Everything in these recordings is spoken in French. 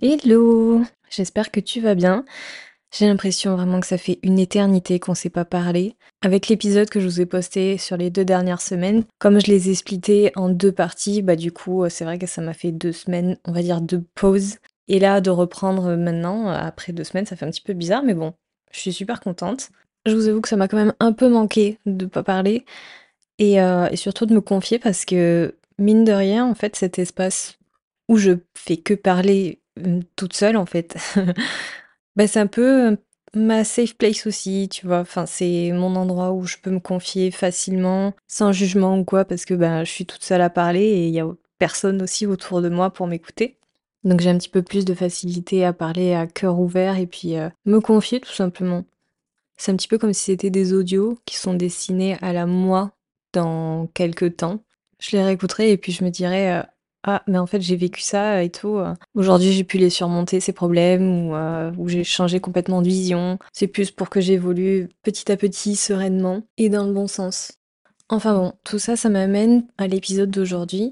Hello! J'espère que tu vas bien. J'ai l'impression vraiment que ça fait une éternité qu'on s'est pas parlé. Avec l'épisode que je vous ai posté sur les deux dernières semaines, comme je les ai splittés en deux parties, bah du coup, c'est vrai que ça m'a fait deux semaines, on va dire, de pause. Et là, de reprendre maintenant, après deux semaines, ça fait un petit peu bizarre, mais bon, je suis super contente. Je vous avoue que ça m'a quand même un peu manqué de pas parler et, euh, et surtout de me confier parce que, mine de rien, en fait, cet espace où je fais que parler toute seule en fait. Bah, c'est un peu, ma safe place aussi, tu vois? Enfin, c'est mon endroit où je peux me confier facilement, sans jugement ou quoi, parce que, bah, je suis toute seule à parler et il y a personne aussi autour de moi pour m'écouter. Donc j'ai un petit peu plus de facilité à parler à cœur ouvert et puis, heu, me confier tout simplement. C'est un petit peu comme si c'était des audios qui sont destinés à la moi dans quelques temps. Je les réécouterai et puis je me dirais, ah, mais en fait, j'ai vécu ça et tout. Euh. Aujourd'hui, j'ai pu les surmonter, ces problèmes, ou, euh, j'ai changé complètement de vision. C'est plus pour que j'évolue petit à petit, sereinement, et dans le bon sens. Enfin bon, tout ça, ça m'amène à l'épisode d'aujourd'hui,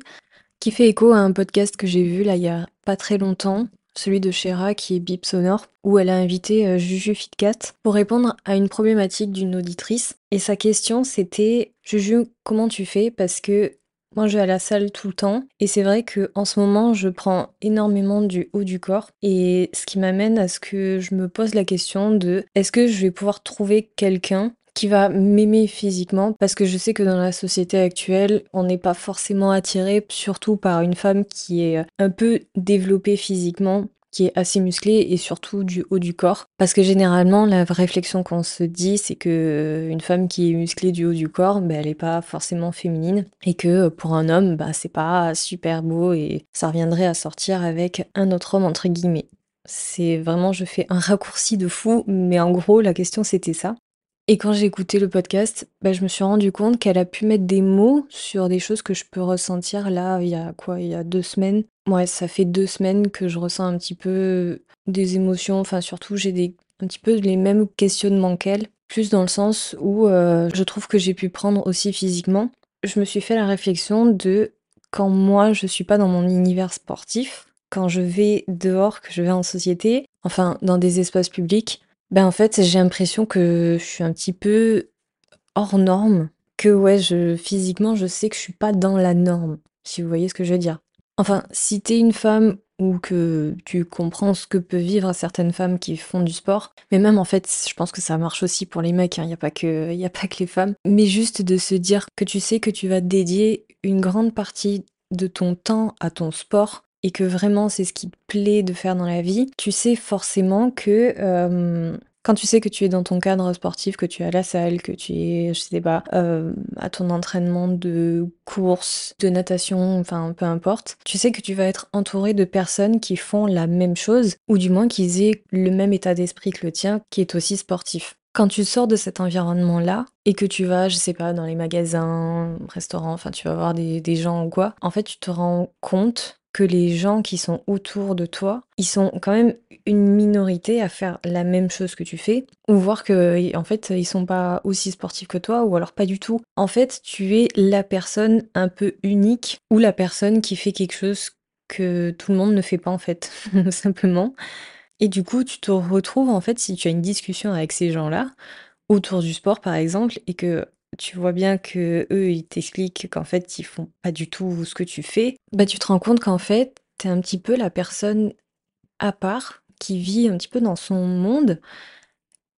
qui fait écho à un podcast que j'ai vu là il y a pas très longtemps, celui de Shera qui est Bip Sonore, où elle a invité euh, Juju Fitcat pour répondre à une problématique d'une auditrice. Et sa question c'était Juju, comment tu fais? Parce que moi, je vais à la salle tout le temps. Et c'est vrai que en ce moment, je prends énormément du haut du corps. Et ce qui m'amène à ce que je me pose la question de est-ce que je vais pouvoir trouver quelqu'un qui va m'aimer physiquement? Parce que je sais que dans la société actuelle, on n'est pas forcément attiré surtout par une femme qui est un peu développée physiquement est assez musclé et surtout du haut du corps. Parce que généralement, la réflexion qu'on se dit, c'est que euh, une femme qui est musclée du haut du corps, bah, elle n'est pas forcément féminine et que euh, pour un homme, bah, c'est pas super beau et ça reviendrait à sortir avec un autre homme entre guillemets. C'est vraiment, je fais un raccourci de fou, mais en gros, la question c'était ça. Et quand j'ai écouté le podcast, bah, je me suis rendu compte qu'elle a pu mettre des mots sur des choses que je peux ressentir là, il y a quoi, il y a deux semaines. Ouais, ça fait deux semaines que je ressens un petit peu des émotions, enfin surtout j'ai un petit peu les mêmes questionnements qu'elle, plus dans le sens où euh, je trouve que j'ai pu prendre aussi physiquement. Je me suis fait la réflexion de quand moi je suis pas dans mon univers sportif, quand je vais dehors, que je vais en société, enfin dans des espaces publics, ben, en fait, j'ai l'impression que je suis un petit peu hors norme, que ouais, je physiquement, je sais que je suis pas dans la norme, si vous voyez ce que je veux dire. Enfin, si t'es une femme ou que tu comprends ce que peuvent vivre certaines femmes qui font du sport, mais même en fait, je pense que ça marche aussi pour les mecs, il hein, n'y a y a pas que les femmes, mais juste de se dire que tu sais que tu vas dédier une grande partie de ton temps à ton sport et que vraiment c'est ce qui te plaît de faire dans la vie, tu sais forcément que euh, quand tu sais que tu es dans ton cadre sportif, que tu es à la salle, que tu es, je sais pas, euh, à ton entraînement de course, de natation, enfin peu importe, tu sais que tu vas être entouré de personnes qui font la même chose, ou du moins qu'ils aient le même état d'esprit que le tien, qui est aussi sportif. Quand tu sors de cet environnement-là et que tu vas, je sais pas, dans les magasins, restaurants, enfin tu vas voir des, des gens ou quoi, en fait tu te rends compte que les gens qui sont autour de toi, ils sont quand même une minorité à faire la même chose que tu fais, ou voir que en fait ils sont pas aussi sportifs que toi, ou alors pas du tout. En fait, tu es la personne un peu unique, ou la personne qui fait quelque chose que tout le monde ne fait pas en fait, simplement. Et du coup, tu te retrouves en fait si tu as une discussion avec ces gens-là autour du sport par exemple, et que tu vois bien que eux ils t'expliquent qu'en fait ils font pas du tout ce que tu fais, bah tu te rends compte qu'en fait t'es un petit peu la personne à part qui vit un petit peu dans son monde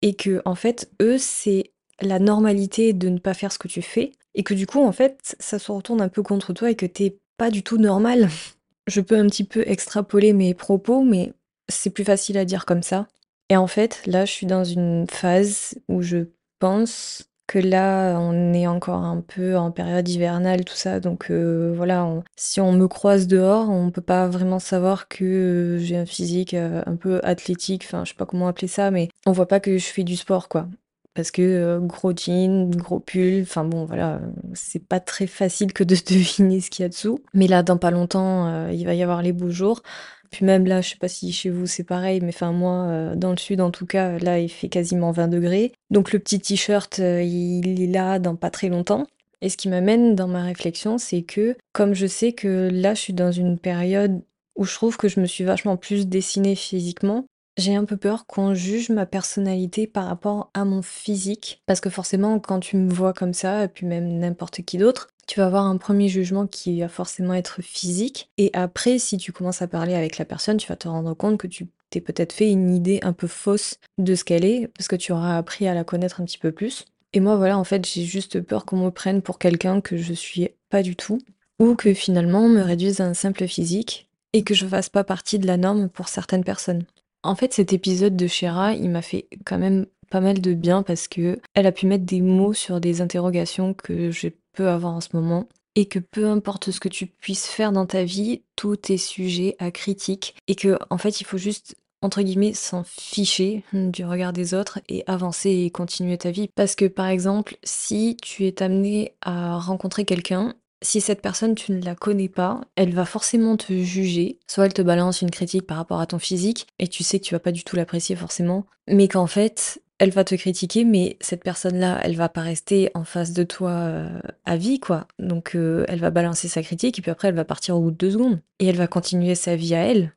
et que en fait eux c'est la normalité de ne pas faire ce que tu fais et que du coup en fait ça se retourne un peu contre toi et que t'es pas du tout normal. Je peux un petit peu extrapoler mes propos mais c'est plus facile à dire comme ça. Et en fait là je suis dans une phase où je pense que là, on est encore un peu en période hivernale, tout ça. Donc euh, voilà, si on me croise dehors, on peut pas vraiment savoir que euh, j'ai un physique euh, un peu athlétique. Enfin, je sais pas comment appeler ça, mais on voit pas que je fais du sport, quoi. Parce que gros jean, gros pull, enfin bon, voilà, c'est pas très facile que de deviner ce qu'il y a dessous. Mais là, dans pas longtemps, il va y avoir les beaux jours. Puis même là, je sais pas si chez vous c'est pareil, mais enfin moi, euh, dans le sud en tout cas, là il fait quasiment 20 degrés. Donc le petit t-shirt, euh, il est là dans pas très longtemps. Et ce qui m'amène dans ma réflexion, c'est que comme je sais que là je suis dans une période où je trouve que je me suis vachement plus dessinée physiquement. J'ai un peu peur qu'on juge ma personnalité par rapport à mon physique, parce que forcément, quand tu me vois comme ça, et puis même n'importe qui d'autre, tu vas avoir un premier jugement qui va forcément être physique. Et après, si tu commences à parler avec la personne, tu vas te rendre compte que tu t'es peut-être fait une idée un peu fausse de ce qu'elle est, parce que tu auras appris à la connaître un petit peu plus. Et moi, voilà, en fait, j'ai juste peur qu'on me prenne pour quelqu'un que je suis pas du tout, ou que finalement on me réduise à un simple physique, et que je fasse pas partie de la norme pour certaines personnes. En fait, cet épisode de Shera, il m'a fait quand même pas mal de bien parce que elle a pu mettre des mots sur des interrogations que je peux avoir en ce moment et que peu importe ce que tu puisses faire dans ta vie, tout est sujet à critique et que en fait, il faut juste entre guillemets s'en ficher du regard des autres et avancer et continuer ta vie parce que par exemple, si tu es amené à rencontrer quelqu'un si cette personne, tu ne la connais pas, elle va forcément te juger. Soit elle te balance une critique par rapport à ton physique, et tu sais que tu vas pas du tout l'apprécier forcément, mais qu'en fait, elle va te critiquer, mais cette personne-là, elle va pas rester en face de toi euh, à vie, quoi. Donc, euh, elle va balancer sa critique, et puis après, elle va partir au bout de deux secondes. Et elle va continuer sa vie à elle.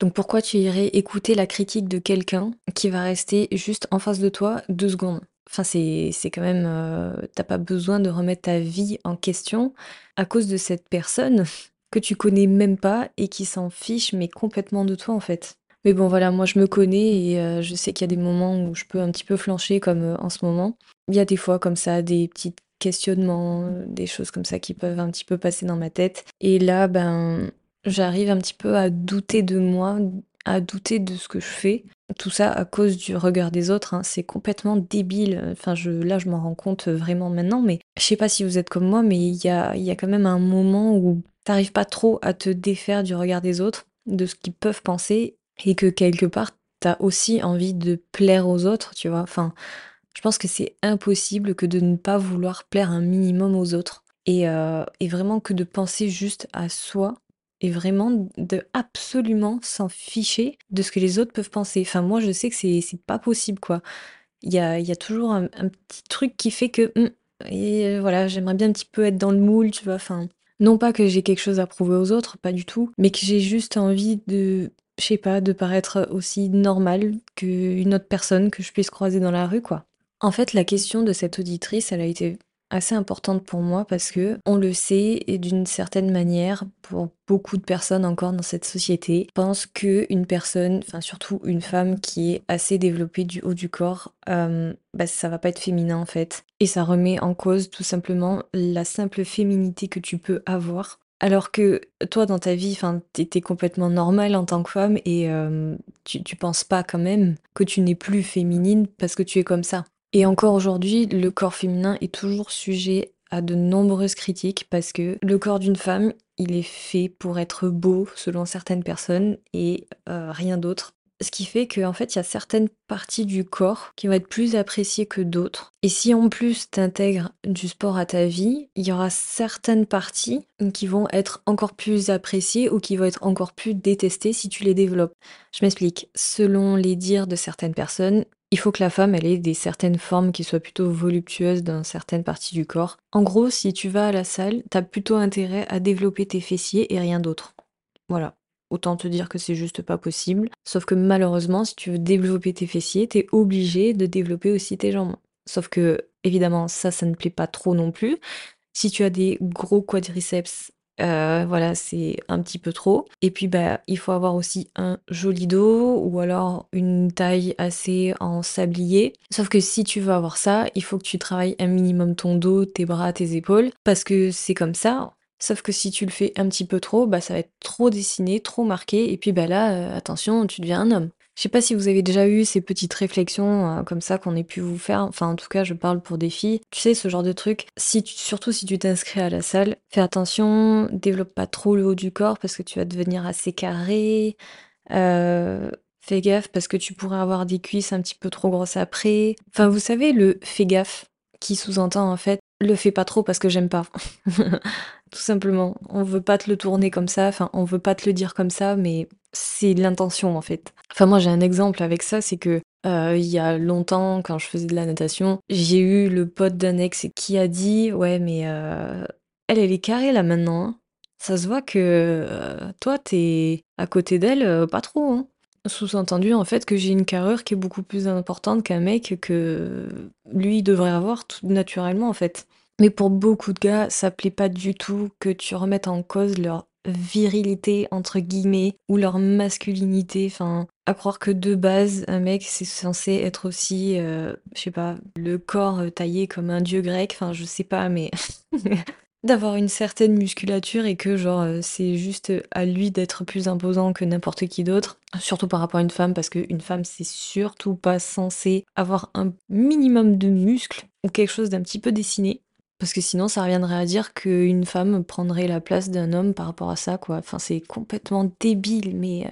Donc, pourquoi tu irais écouter la critique de quelqu'un qui va rester juste en face de toi deux secondes? Enfin, c'est quand même. Euh, t'as pas besoin de remettre ta vie en question à cause de cette personne que tu connais même pas et qui s'en fiche, mais complètement de toi, en fait. Mais bon, voilà, moi je me connais et euh, je sais qu'il y a des moments où je peux un petit peu flancher, comme euh, en ce moment. Il y a des fois comme ça, des petits questionnements, des choses comme ça qui peuvent un petit peu passer dans ma tête. Et là, ben, j'arrive un petit peu à douter de moi, à douter de ce que je fais. Tout ça à cause du regard des autres, hein. c'est complètement débile. Enfin, je, là, je m'en rends compte vraiment maintenant, mais je sais pas si vous êtes comme moi, mais il y a, y a quand même un moment où t'arrives pas trop à te défaire du regard des autres, de ce qu'ils peuvent penser, et que quelque part, t'as aussi envie de plaire aux autres, tu vois. Enfin, je pense que c'est impossible que de ne pas vouloir plaire un minimum aux autres. Et, euh, et vraiment que de penser juste à soi et vraiment de absolument s'en ficher de ce que les autres peuvent penser. Enfin, moi, je sais que c'est, c'est pas possible, quoi. Il y a, y a toujours un, petit truc qui fait que, hum, et euh, voilà, j'aimerais bien un petit peu être dans le moule, tu vois. Enfin, non pas que j'ai quelque chose à prouver aux autres, pas du tout, mais que j'ai juste envie de, je sais pas, de paraître aussi normal qu'une autre personne que je puisse croiser dans la rue, quoi. En fait, la question de cette auditrice, elle a été assez importante pour moi parce que on le sait et d'une certaine manière pour beaucoup de personnes encore dans cette société pensent que une personne enfin surtout une femme qui est assez développée du haut du corps euh, bah ça va pas être féminin en fait et ça remet en cause tout simplement la simple féminité que tu peux avoir alors que toi dans ta vie enfin t'étais complètement normale en tant que femme et euh, tu, tu penses pas quand même que tu n'es plus féminine parce que tu es comme ça et encore aujourd'hui, le corps féminin est toujours sujet à de nombreuses critiques parce que le corps d'une femme, il est fait pour être beau selon certaines personnes et euh, rien d'autre. Ce qui fait qu'en fait, il y a certaines parties du corps qui vont être plus appréciées que d'autres. Et si en plus tu intègres du sport à ta vie, il y aura certaines parties qui vont être encore plus appréciées ou qui vont être encore plus détestées si tu les développes. Je m'explique. Selon les dires de certaines personnes, il faut que la femme, ait des certaines formes qui soient plutôt voluptueuses dans certaines parties du corps. En gros, si tu vas à la salle, t'as plutôt intérêt à développer tes fessiers et rien d'autre. Voilà. Autant te dire que c'est juste pas possible. Sauf que malheureusement, si tu veux développer tes fessiers, t'es obligé de développer aussi tes jambes. Sauf que, évidemment, ça, ça ne plaît pas trop non plus. Si tu as des gros quadriceps, euh, voilà, c'est un petit peu trop. Et puis, bah, il faut avoir aussi un joli dos ou alors une taille assez en sablier. Sauf que si tu veux avoir ça, il faut que tu travailles un minimum ton dos, tes bras, tes épaules, parce que c'est comme ça. Sauf que si tu le fais un petit peu trop, bah, ça va être trop dessiné, trop marqué. Et puis, bah là, euh, attention, tu deviens un homme. Je sais pas si vous avez déjà eu ces petites réflexions euh, comme ça qu'on ait pu vous faire. Enfin, en tout cas, je parle pour des filles. Tu sais, ce genre de truc. Surtout si tu t'inscris à la salle, fais attention, développe pas trop le haut du corps parce que tu vas devenir assez carré. Euh, fais gaffe parce que tu pourrais avoir des cuisses un petit peu trop grosses après. Enfin, vous savez, le fais gaffe qui sous-entend en fait le fais pas trop parce que j'aime pas. Tout simplement. On veut pas te le tourner comme ça, enfin, on veut pas te le dire comme ça, mais c'est l'intention en fait. Enfin, moi j'ai un exemple avec ça, c'est que euh, il y a longtemps, quand je faisais de la natation, j'ai eu le pote d'un ex qui a dit Ouais, mais euh, elle, elle est carrée là maintenant. Hein. Ça se voit que, heu, toi, t'es à côté d'elle, pas trop, hein. Sous-entendu, en fait, que j'ai une carrure qui est beaucoup plus importante qu'un mec que lui devrait avoir tout naturellement, en fait. Mais pour beaucoup de gars, ça plaît pas du tout que tu remettes en cause leur «virilité» entre guillemets ou leur masculinité. Enfin, à croire que de base, un mec, c'est censé être aussi, heu, je sais pas, le corps, taillé comme un dieu grec, enfin, je sais pas, mais d'avoir une certaine musculature et que genre, heu, c'est juste, à lui d'être plus imposant que n'importe qui d'autre. Surtout par rapport à une femme, parce qu'une femme, c'est surtout pas censé avoir un minimum de muscles ou quelque chose d'un petit peu dessiné. Parce que sinon, ça reviendrait à dire qu'une femme prendrait la place d'un homme par rapport à ça, quoi. Enfin, c'est complètement débile, mais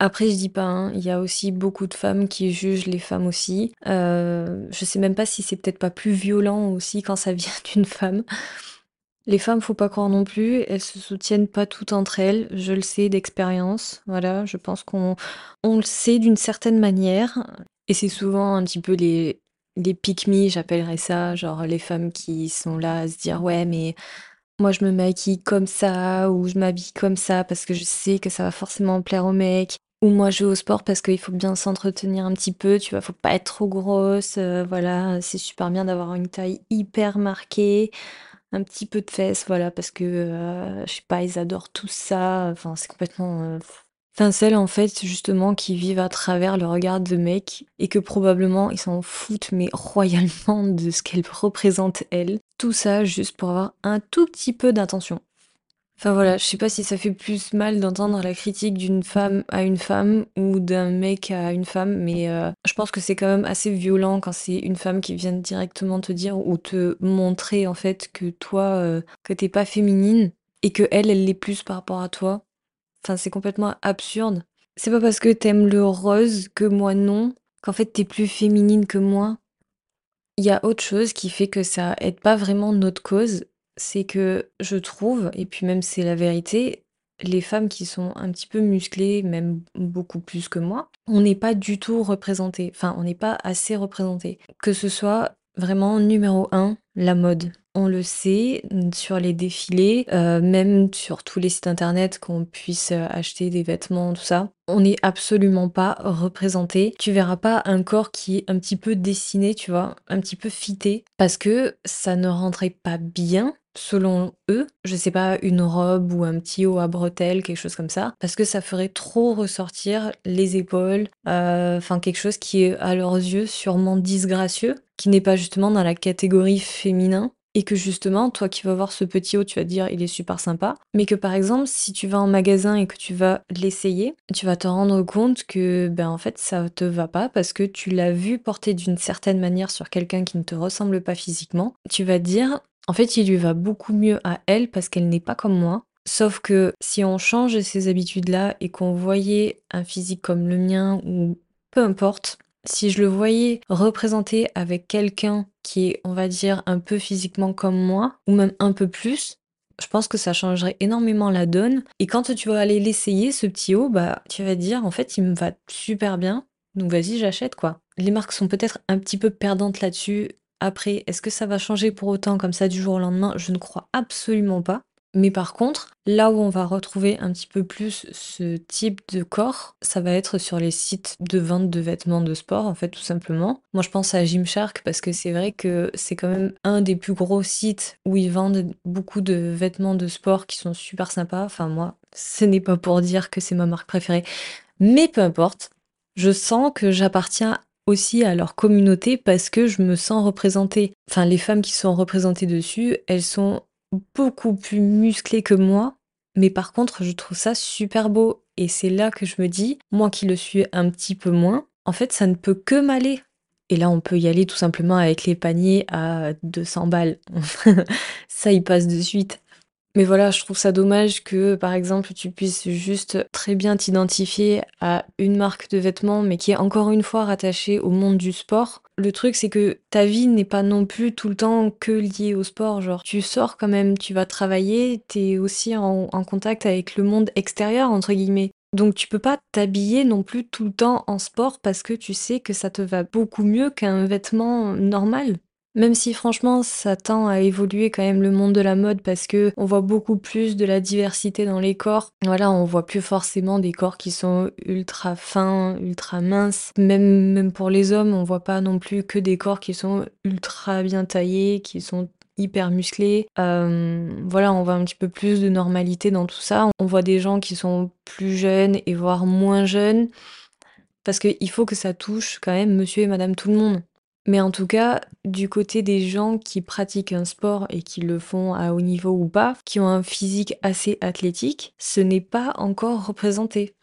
après, je dis pas, hein, il y a aussi beaucoup de femmes qui jugent les femmes aussi. Je sais même pas si c'est peut-être pas plus violent aussi quand ça vient d'une femme. Les femmes, faut pas croire non plus, elles se soutiennent pas toutes entre elles, je le sais d'expérience, voilà, je pense qu'on on le sait d'une certaine manière. Et c'est souvent un petit peu les les pick me, j'appellerais ça, genre les femmes qui sont là à se dire: «Ouais, mais moi je me maquille comme ça ou je m'habille comme ça parce que je sais que ça va forcément plaire aux mecs» ou «Moi je vais au sport parce qu'il faut bien s'entretenir un petit peu, tu vois? Faut pas être trop grosse, heu, voilà, c'est super bien d'avoir une taille hyper marquée». Un petit peu de fesses, voilà, parce que, heu, je sais pas, ils adorent tout ça, enfin, c'est complètement, celles, en fait, justement, qui vivent à travers le regard de mecs et que probablement ils s'en foutent, mais royalement de ce qu'elles représentent elles. Tout ça juste pour avoir un tout petit peu d'attention. Enfin voilà, je sais pas si ça fait plus mal d'entendre la critique d'une femme à une femme ou d'un mec à une femme, mais euh, je pense que c'est quand même assez violent quand c'est une femme qui vient directement te dire ou te montrer en fait que toi, euh, que t'es pas féminine et que elle, elle l'est plus par rapport à toi. Enfin, c'est complètement absurde. C'est pas parce que t'aimes le rose que moi non, qu'en fait t'es plus féminine que moi. Il y a autre chose qui fait que ça aide pas vraiment notre cause c'est que je trouve, et puis même c'est la vérité, les femmes qui sont un petit peu musclées, même beaucoup plus que moi, on n'est pas du tout représentées. Enfin, on n'est pas assez représentées. Que ce soit vraiment numéro un, la mode. On le sait sur les défilés, euh, même sur tous les sites internet qu'on puisse euh, acheter des vêtements, tout ça. On n'est absolument pas représenté. Tu verras pas un corps qui est un petit peu dessiné, tu vois, un petit peu fité, parce que ça ne rentrait pas bien selon eux, je sais pas, une robe ou un petit haut à bretelles, quelque chose comme ça, parce que ça ferait trop ressortir les épaules, euh, enfin quelque chose qui est à leurs yeux sûrement disgracieux, qui n'est pas justement dans la catégorie féminin. Et que justement, toi qui vas voir ce petit haut, tu vas dire il est super sympa. Mais que par exemple, si tu vas en magasin et que tu vas l'essayer, tu vas te rendre compte que ben en fait ça te va pas parce que tu l'as vu porter d'une certaine manière sur quelqu'un qui ne te ressemble pas physiquement. Tu vas dire en fait, il lui va beaucoup mieux à elle parce qu'elle n'est pas comme moi. Sauf que si on change ces habitudes-là et qu'on voyait un physique comme le mien ou peu importe, si je le voyais représenté avec quelqu'un qui est, on va dire, un peu physiquement comme moi, ou même un peu plus, je pense que ça changerait énormément la donne. Et quand tu vas aller l'essayer, ce petit haut, bah, tu vas te dire, en fait, il me va super bien. Donc vas-y, j'achète quoi. Les marques sont peut-être un petit peu perdantes là-dessus après, est-ce que ça va changer pour autant comme ça du jour au lendemain? Je ne crois absolument pas. Mais par contre, là où on va retrouver un petit peu plus ce type de corps, ça va être sur les sites de vente de vêtements de sport, en fait, tout simplement. Moi, je pense à Gymshark parce que c'est vrai que c'est quand même un des plus gros sites où ils vendent beaucoup de vêtements de sport qui sont super sympas. Enfin, moi, ce n'est pas pour dire que c'est ma marque préférée, mais peu importe. Je sens que j'appartiens aussi à leur communauté parce que je me sens représentée. Enfin, les femmes qui sont représentées dessus, elles sont beaucoup plus musclées que moi, mais par contre, je trouve ça super beau. Et c'est là que je me dis, moi qui le suis un petit peu moins, en fait, ça ne peut que m'aller. Et là, on peut y aller tout simplement avec les paniers à 200 balles. ça y passe de suite. Mais voilà, je trouve ça dommage que, par exemple, tu puisses juste très bien t'identifier à une marque de vêtements, mais qui est encore une fois rattachée au monde du sport. Le truc, c'est que ta vie n'est pas non plus tout le temps que liée au sport. Genre, tu sors quand même, tu vas travailler, t'es aussi en, contact avec le monde extérieur, entre guillemets. Donc tu peux pas t'habiller non plus tout le temps en sport parce que tu sais que ça te va beaucoup mieux qu'un vêtement normal. Même si franchement ça tend à évoluer quand même le monde de la mode parce qu'on voit beaucoup plus de la diversité dans les corps. Voilà, on voit plus forcément des corps qui sont ultra fins, ultra minces. Même même pour les hommes, on voit pas non plus que des corps qui sont ultra bien taillés, qui sont hyper musclés. voilà, on voit un petit peu plus de normalité dans tout ça. On voit des gens qui sont plus jeunes et voire moins jeunes parce qu'il faut que ça touche quand même monsieur et madame tout le monde. Mais en tout cas, du côté des gens qui pratiquent un sport et qui le font à haut niveau ou pas, qui ont un physique assez athlétique, ce n'est pas encore représenté.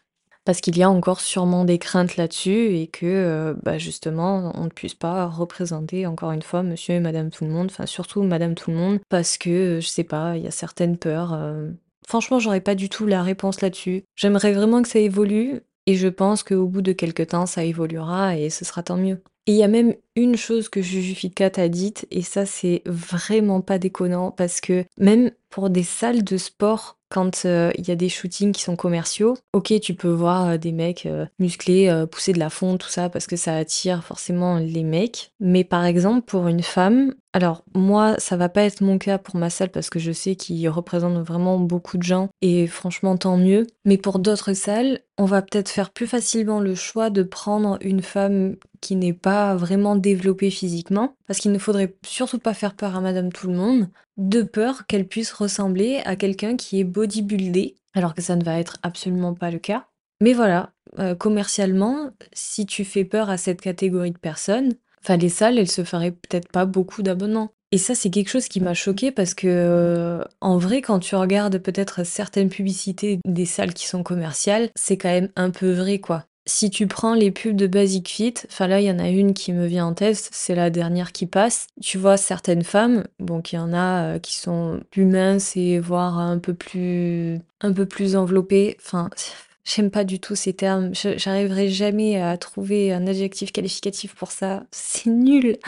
Parce qu'il y a encore sûrement des craintes là-dessus et que, euh, bah, justement, on ne puisse pas représenter encore une fois monsieur et madame tout le monde, enfin surtout madame tout le monde, parce que, je sais pas, il y a certaines peurs, euh. Franchement, j'aurais pas du tout la réponse là-dessus. J'aimerais vraiment que ça évolue et je pense qu'au bout de quelque temps, ça évoluera et ce sera tant mieux. Et il y a même une chose que Jujufika t'a dite, et ça c'est vraiment pas déconnant, parce que même pour des salles de sport, quand il y a des shootings qui sont commerciaux, ok, tu peux voir des mecs musclés, pousser de la fonte, tout ça, parce que ça attire forcément les mecs. Mais par exemple, pour une femme, alors moi, ça va pas être mon cas pour ma salle parce que je sais qu'il représente vraiment beaucoup de gens et franchement tant mieux. Mais pour d'autres salles, on va peut-être faire plus facilement le choix de prendre une femme qui n'est pas vraiment développée physiquement, parce qu'il ne faudrait surtout pas faire peur à madame tout le monde, de peur qu'elle puisse ressembler à quelqu'un qui est bodybuildé, alors que ça ne va être absolument pas le cas. Mais voilà, euh, commercialement, si tu fais peur à cette catégorie de personnes, enfin les salles, elles se feraient peut-être pas beaucoup d'abonnements. Et ça, c'est quelque chose qui m'a choqué parce que, euh, en vrai, quand tu regardes peut-être certaines publicités des salles qui sont commerciales, c'est quand même un peu vrai, quoi. Si tu prends les pubs de Basic Fit, enfin là, il y en a une qui me vient en tête, c'est la dernière qui passe. Tu vois certaines femmes, bon, il y en a euh, qui sont plus minces et voire un peu plus, un peu plus enveloppées. Enfin, j'aime pas du tout ces termes. J'arriverai jamais à trouver un adjectif qualificatif pour ça. C'est nul.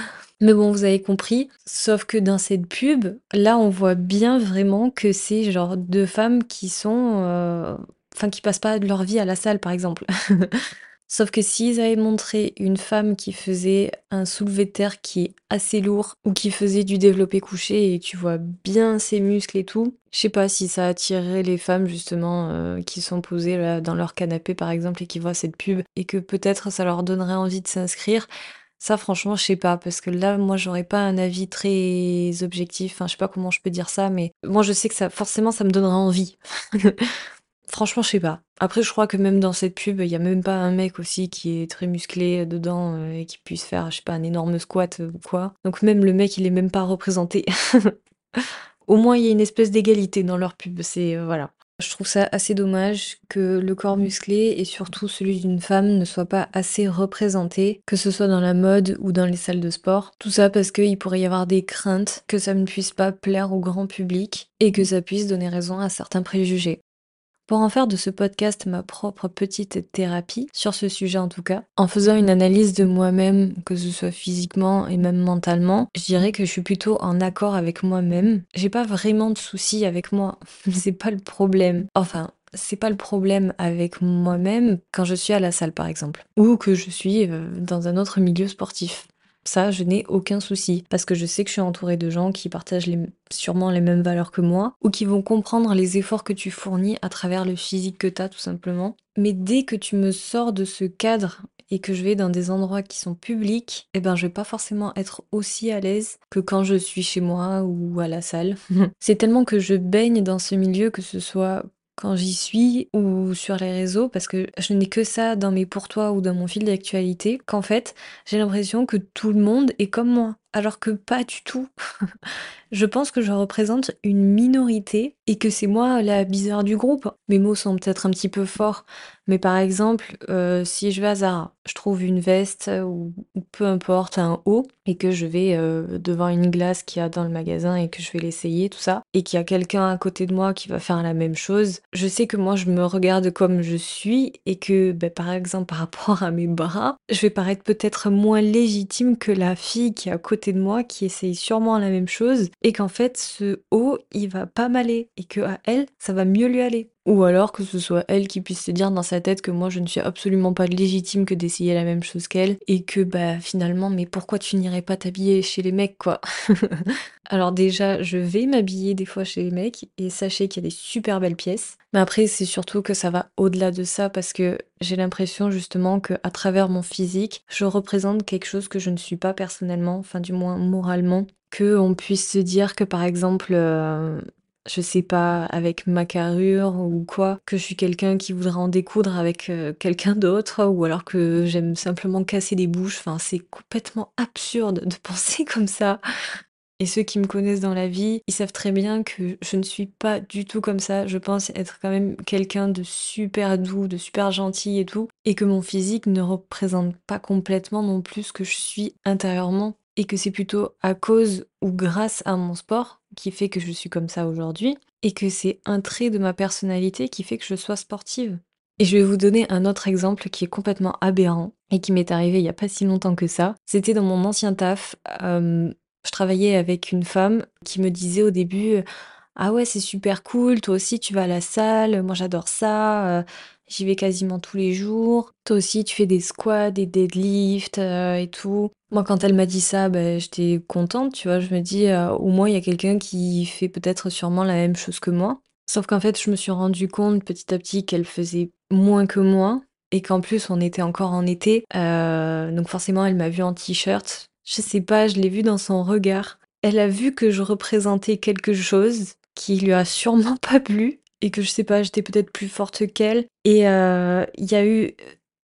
Mais bon, vous avez compris. Sauf que dans cette pub, là, on voit bien vraiment que c'est genre deux femmes qui sont euh, enfin qui passent pas leur vie à la salle par exemple. Sauf que s'ils avaient montré une femme qui faisait un soulevé de terre qui est assez lourd ou qui faisait du développé couché et tu vois bien ses muscles et tout, je sais pas si ça attirerait les femmes justement euh, qui sont posées là, dans leur canapé par exemple et qui voient cette pub et que peut-être ça leur donnerait envie de s'inscrire. Ça franchement je sais pas parce que là moi j'aurais pas un avis très objectif, enfin je sais pas comment je peux dire ça mais moi je sais que ça forcément ça me donnerait envie. Franchement, je sais pas. Après, je crois que même dans cette pub, il y a même pas un mec aussi qui est très musclé dedans euh, et qui puisse faire, je sais pas, un énorme squat ou quoi. Donc même le mec, il est même pas représenté. Au moins, il y a une espèce d'égalité dans leur pub. C'est euh, voilà. Je trouve ça assez dommage que le corps musclé et surtout celui d'une femme ne soit pas assez représenté, que ce soit dans la mode ou dans les salles de sport. Tout ça parce qu'il pourrait y avoir des craintes que ça ne puisse pas plaire au grand public et que ça puisse donner raison à certains préjugés pour en faire de ce podcast ma propre petite thérapie, sur ce sujet en tout cas, en faisant une analyse de moi-même, que ce soit physiquement et même mentalement, je dirais que je suis plutôt en accord avec moi-même. J'ai pas vraiment de soucis avec moi, c'est pas le problème. Enfin, c'est pas le problème avec moi-même quand je suis à la salle par exemple, ou que je suis euh, dans un autre milieu sportif. Ça, je n'ai aucun souci parce que je sais que je suis entourée de gens qui partagent sûrement les mêmes valeurs que moi ou qui vont comprendre les efforts que tu fournis à travers le physique que tu as tout simplement. Mais dès que tu me sors de ce cadre et que je vais dans des endroits qui sont publics, eh ben je vais pas forcément être aussi à l'aise que quand je suis chez moi ou à la salle. C'est tellement que je baigne dans ce milieu que ce soit quand j'y suis ou sur les réseaux parce que je n'ai que ça dans mes pour toi ou dans mon fil d'actualité qu'en fait j'ai l'impression que tout le monde est comme moi alors que pas du tout. je pense que je représente une minorité et que c'est moi la bizarre du groupe. Mes mots sont peut-être un petit peu forts, mais par exemple, euh, si je vais à Zara, je trouve une veste ou, peu importe un haut et que je vais euh, devant une glace qu'il y a dans le magasin et que je vais l'essayer, tout ça, et qu'il y a quelqu'un à côté de moi qui va faire la même chose, je sais que moi je me regarde comme je suis et que ben, par exemple par rapport à mes bras, je vais paraître peut-être moins légitime que la fille qui est à côté de moi qui essaye sûrement la même chose et qu'en fait ce haut il va pas m'aller et que à elle ça va mieux lui aller. Ou alors que ce soit elle qui puisse se dire dans sa tête que moi je ne suis absolument pas légitime que d'essayer la même chose qu'elle et que bah finalement mais pourquoi tu n'irais pas t'habiller chez les mecs quoi? Alors déjà je vais m'habiller des fois chez les mecs et sachez qu'il y a des super belles pièces. Mais après c'est surtout que ça va au-delà de ça parce que j'ai l'impression justement que à travers mon physique je représente quelque chose que je ne suis pas personnellement enfin du moins moralement que on puisse se dire que par exemple euh, je sais pas, avec ma carrure ou quoi, que je suis quelqu'un qui voudrait en découdre avec euh, quelqu'un d'autre, ou alors que j'aime simplement casser des bouches. Enfin, c'est complètement absurde de penser comme ça. Et ceux qui me connaissent dans la vie, ils savent très bien que je ne suis pas du tout comme ça. Je pense être quand même quelqu'un de super doux, de super gentil et tout. Et que mon physique ne représente pas complètement non plus ce que je suis intérieurement et que c'est plutôt à cause ou grâce à mon sport qui fait que je suis comme ça aujourd'hui et que c'est un trait de ma personnalité qui fait que je sois sportive. Et je vais vous donner un autre exemple qui est complètement aberrant et qui m'est arrivé il n'y a pas si longtemps que ça. C'était dans mon ancien taf. Je travaillais avec une femme qui me disait au début Ah ouais, c'est super cool, toi aussi tu vas à la salle, moi j'adore ça, euh, J'y vais quasiment tous les jours. Toi aussi, tu fais des squats, des deadlifts euh, et tout. Moi, quand elle m'a dit ça, ben, j'étais contente, tu vois. Je me dis, euh, au moins, il y a quelqu'un qui fait peut-être sûrement la même chose que moi. Sauf qu'en fait, je me suis rendu compte petit à petit qu'elle faisait moins que moi et qu'en plus, on était encore en été. Euh, donc forcément, elle m'a vu en t-shirt. Je sais pas, je l'ai vu dans son regard. Elle a vu que je représentais quelque chose qui lui a sûrement pas plu et que je sais pas, j'étais peut-être plus forte qu'elle. Et euh, il y a eu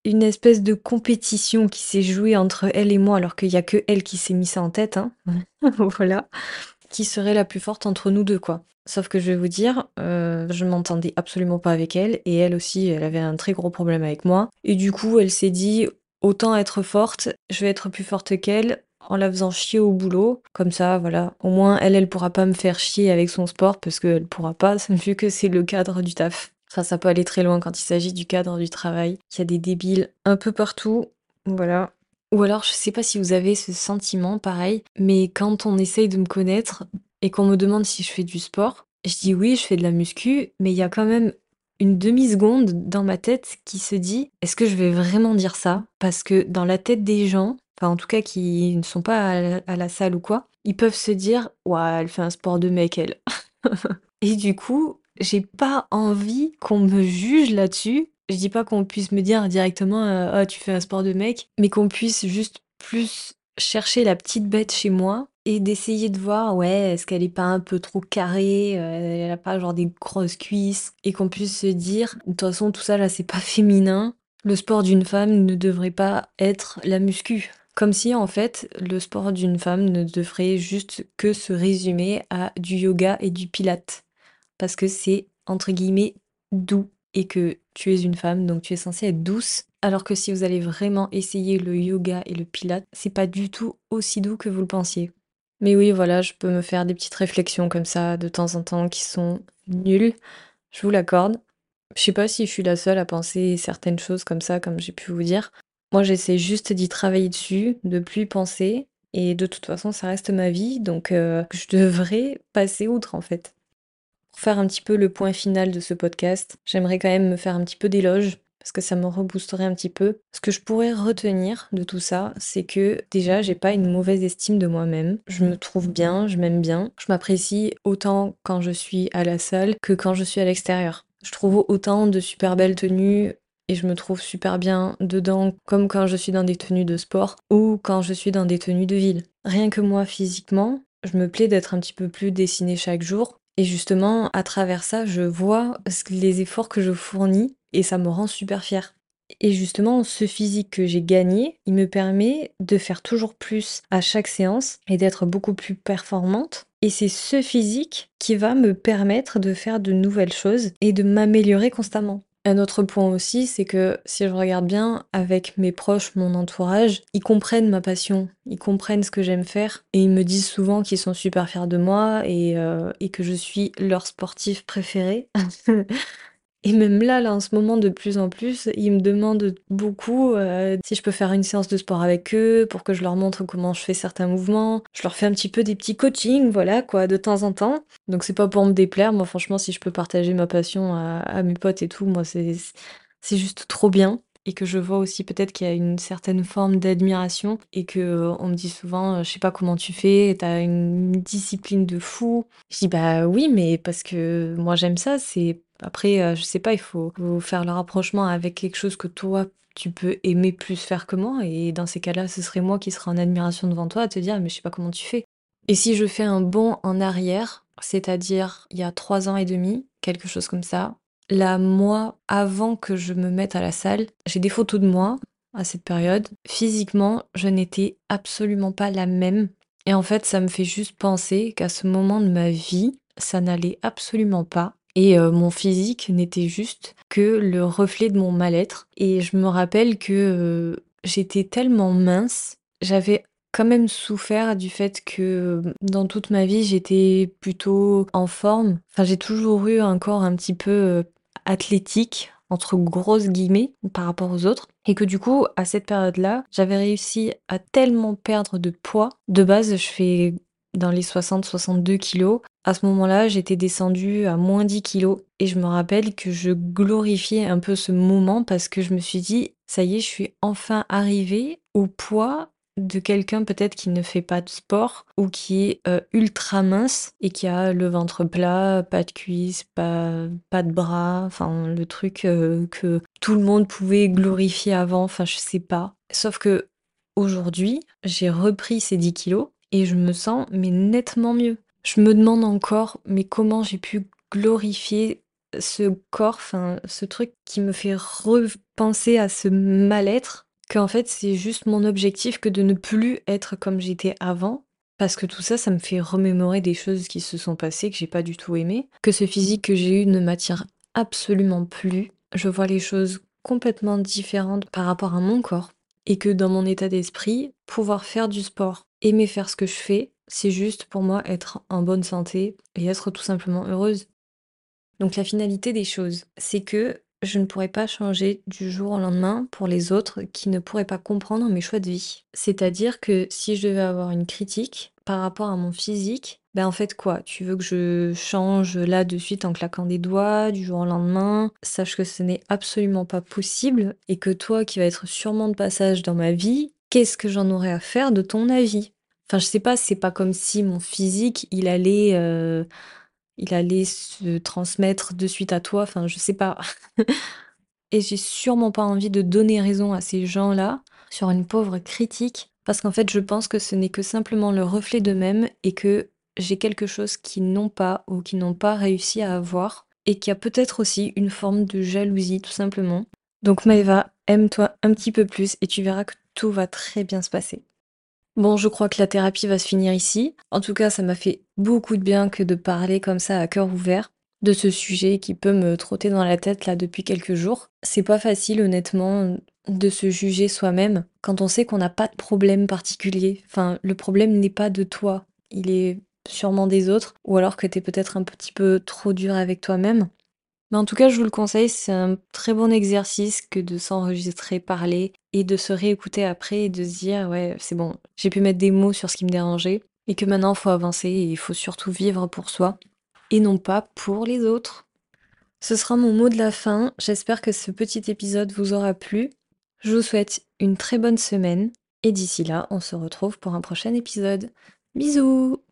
une espèce de compétition qui s'est jouée entre elle et moi, alors qu'il y a que elle qui s'est mis ça en tête. Hein. voilà. Qui serait la plus forte entre nous deux, quoi. Sauf que je vais vous dire, euh, je m'entendais absolument pas avec elle, et elle aussi, elle avait un très gros problème avec moi. Et du coup, elle s'est dit, autant être forte, je vais être plus forte qu'elle, en la faisant chier au boulot. Comme ça, voilà. Au moins, elle, elle pourra pas me faire chier avec son sport parce qu'elle pourra pas, vu que c'est le cadre du taf. Enfin, ça peut aller très loin quand il s'agit du cadre du travail. Il y a des débiles un peu partout. Voilà. Ou alors, je sais pas si vous avez ce sentiment, pareil, mais quand on essaye de me connaître et qu'on me demande si je fais du sport, je dis oui, je fais de la muscu, mais il y a quand même une demi-seconde dans ma tête qui se dit est-ce que je vais vraiment dire ça? Parce que dans la tête des gens, enfin en tout cas qui ne sont pas à la, salle ou quoi, ils peuvent se dire ouais, elle fait un sport de mec elle. et du coup, j'ai pas envie qu'on me juge là-dessus. Je dis pas qu'on puisse me dire directement oh, tu fais un sport de mec, mais qu'on puisse juste plus chercher la petite bête chez moi et d'essayer de voir ouais est-ce qu'elle est pas un peu trop carrée euh, elle a pas genre des grosses cuisses. Et qu'on puisse se dire de toute façon tout ça là c'est pas féminin. Le sport d'une femme ne devrait pas être la muscu comme si en fait le sport d'une femme ne devrait juste que se résumer à du yoga et du pilate. Parce que c'est entre guillemets doux et que tu es une femme donc tu es censée être douce. Alors que si vous allez vraiment essayer le yoga et le pilate, c'est pas du tout aussi doux que vous le pensiez. Mais oui, voilà, je peux me faire des petites réflexions comme ça de temps en temps qui sont nulles. Je vous l'accorde. Je sais pas si je suis la seule à penser certaines choses comme ça, comme j'ai pu vous dire. Moi, j'essaie juste d'y travailler dessus, de plus y penser et de toute façon, ça reste ma vie, donc euh, je devrais passer outre, en fait. Pour faire un petit peu le point final de ce podcast, j'aimerais quand même me faire un petit peu d'éloge parce que ça me reboosterait un petit peu. Ce que je pourrais retenir de tout ça, c'est que déjà, j'ai pas une mauvaise estime de moi-même. Je me trouve bien, je m'aime bien. Je m'apprécie autant quand je suis à la salle que quand je suis à l'extérieur. Je trouve autant de super belles tenues et je me trouve super bien dedans, comme quand je suis dans des tenues de sport ou quand je suis dans des tenues de ville. Rien que moi physiquement, je me plais d'être un petit peu plus dessinée chaque jour. Et justement, à travers ça, je vois les efforts que je fournis et ça me rend super fière. Et justement, ce physique que j'ai gagné, il me permet de faire toujours plus à chaque séance et d'être beaucoup plus performante. Et c'est ce physique qui va me permettre de faire de nouvelles choses et de m'améliorer constamment. Un autre point aussi, c'est que si je regarde bien avec mes proches, mon entourage, ils comprennent ma passion, ils comprennent ce que j'aime faire et ils me disent souvent qu'ils sont super fiers de moi et, euh, que je suis leur sportif préféré. Et même là, là, en ce moment, de plus en plus, ils me demandent beaucoup, heu, si je peux faire une séance de sport avec eux, pour que je leur montre comment je fais certains mouvements. Je leur fais un petit peu des petits coachings, voilà quoi, de temps en temps. Donc c'est pas pour me déplaire, moi franchement, si je peux partager ma passion à à mes potes et tout, moi c'est c'est juste trop bien et que je vois aussi peut-être qu'il y a une certaine forme d'admiration et que, heu, on me dit souvent, heu: «Je sais pas comment tu fais, tu as une discipline de fou». Je dis: «Bah oui, mais parce que moi j'aime ça, c'est après, heu, je sais pas, il faut faire le rapprochement avec quelque chose que toi, tu peux aimer plus faire que moi et dans ces cas-là, ce serait moi qui serais en admiration devant toi à te dire: «Mais je sais pas comment tu fais». Et si je fais un bond en arrière, c'est-à-dire il y a 3 ans et demi, quelque chose comme ça, là, moi, avant que je me mette à la salle, j'ai des photos de moi à cette période. Physiquement, je n'étais absolument pas la même et en fait, ça me fait juste penser qu'à ce moment de ma vie, ça n'allait absolument pas et heu, mon physique n'était juste que le reflet de mon mal-être et je me rappelle que, heu, j'étais tellement mince, j'avais quand même souffert du fait que, dans toute ma vie, j'étais plutôt en forme. Enfin, j'ai toujours eu un corps un petit peu, «athlétique» entre grosses guillemets par rapport aux autres et que du coup, à cette période-là, j'avais réussi à tellement perdre de poids. De base, je fais dans les 60-62 kilos. À ce moment-là, j'étais descendue à moins 10 kilos et je me rappelle que je glorifiais un peu ce moment parce que je me suis dit: «Ça y est, je suis enfin arrivée au poids de quelqu'un peut-être qui ne fait pas de sport ou qui est, heu, ultra mince et qui a le ventre plat, pas de cuisses, pas pas de bras, enfin le truc, heu, que tout le monde pouvait glorifier avant, enfin je sais pas. Sauf qu'aujourd'hui, j'ai repris ces 10 kilos et je me sens mais nettement mieux. Je me demande encore, mais comment j'ai pu glorifier ce corps, enfin ce truc qui me fait repenser à ce mal-être Qu'en fait, c'est juste mon objectif que de ne plus être comme j'étais avant. Parce que tout ça, ça me fait remémorer des choses qui se sont passées que j'ai pas du tout aimées. Que ce physique que j'ai eu ne m'attire absolument plus. Je vois les choses complètement différentes par rapport à mon corps. Et que dans mon état d'esprit, pouvoir faire du sport, aimer faire ce que je fais, c'est juste pour moi être en bonne santé et être tout simplement heureuse. Donc la finalité des choses, c'est que je ne pourrais pas changer du jour au lendemain pour les autres qui ne pourraient pas comprendre mes choix de vie. C'est-à-dire que si je devais avoir une critique par rapport à mon physique, ben en fait quoi? Tu veux que je change là de suite en claquant des doigts du jour au lendemain? Sache que ce n'est absolument pas possible et que toi qui vas être sûrement de passage dans ma vie, qu'est-ce que j'en aurais à faire de ton avis? Enfin je sais pas, c'est pas comme si mon physique il allait... Euh, il allait se transmettre de suite à toi, enfin je sais pas. Et j'ai sûrement pas envie de donner raison à ces gens-là sur une pauvre critique, parce qu'en fait je pense que ce n'est que simplement le reflet d'eux-mêmes et que j'ai quelque chose qu'ils n'ont pas ou qu'ils n'ont pas réussi à avoir, et qu'il y a peut-être aussi une forme de jalousie tout simplement. Donc Maëva, aime-toi un petit peu plus et tu verras que tout va très bien se passer. Bon, je crois que la thérapie va se finir ici. En tout cas, ça m'a fait beaucoup de bien que de parler comme ça à cœur ouvert de ce sujet qui peut me trotter dans la tête là depuis quelques jours. C'est pas facile honnêtement de se juger soi-même quand on sait qu'on n'a pas de problème particulier. Enfin, le problème n'est pas de toi, il est sûrement des autres ou alors que t'es peut-être un petit peu trop dur avec toi-même. Mais en tout cas, je vous le conseille, c'est un très bon exercice que de s'enregistrer, parler et de se réécouter après et de se dire ouais, c'est bon, j'ai pu mettre des mots sur ce qui me dérangeait et que maintenant il faut avancer et il faut surtout vivre pour soi et non pas pour les autres. Ce sera mon mot de la fin. J'espère que ce petit épisode vous aura plu. Je vous souhaite une très bonne semaine et d'ici là, on se retrouve pour un prochain épisode. Bisous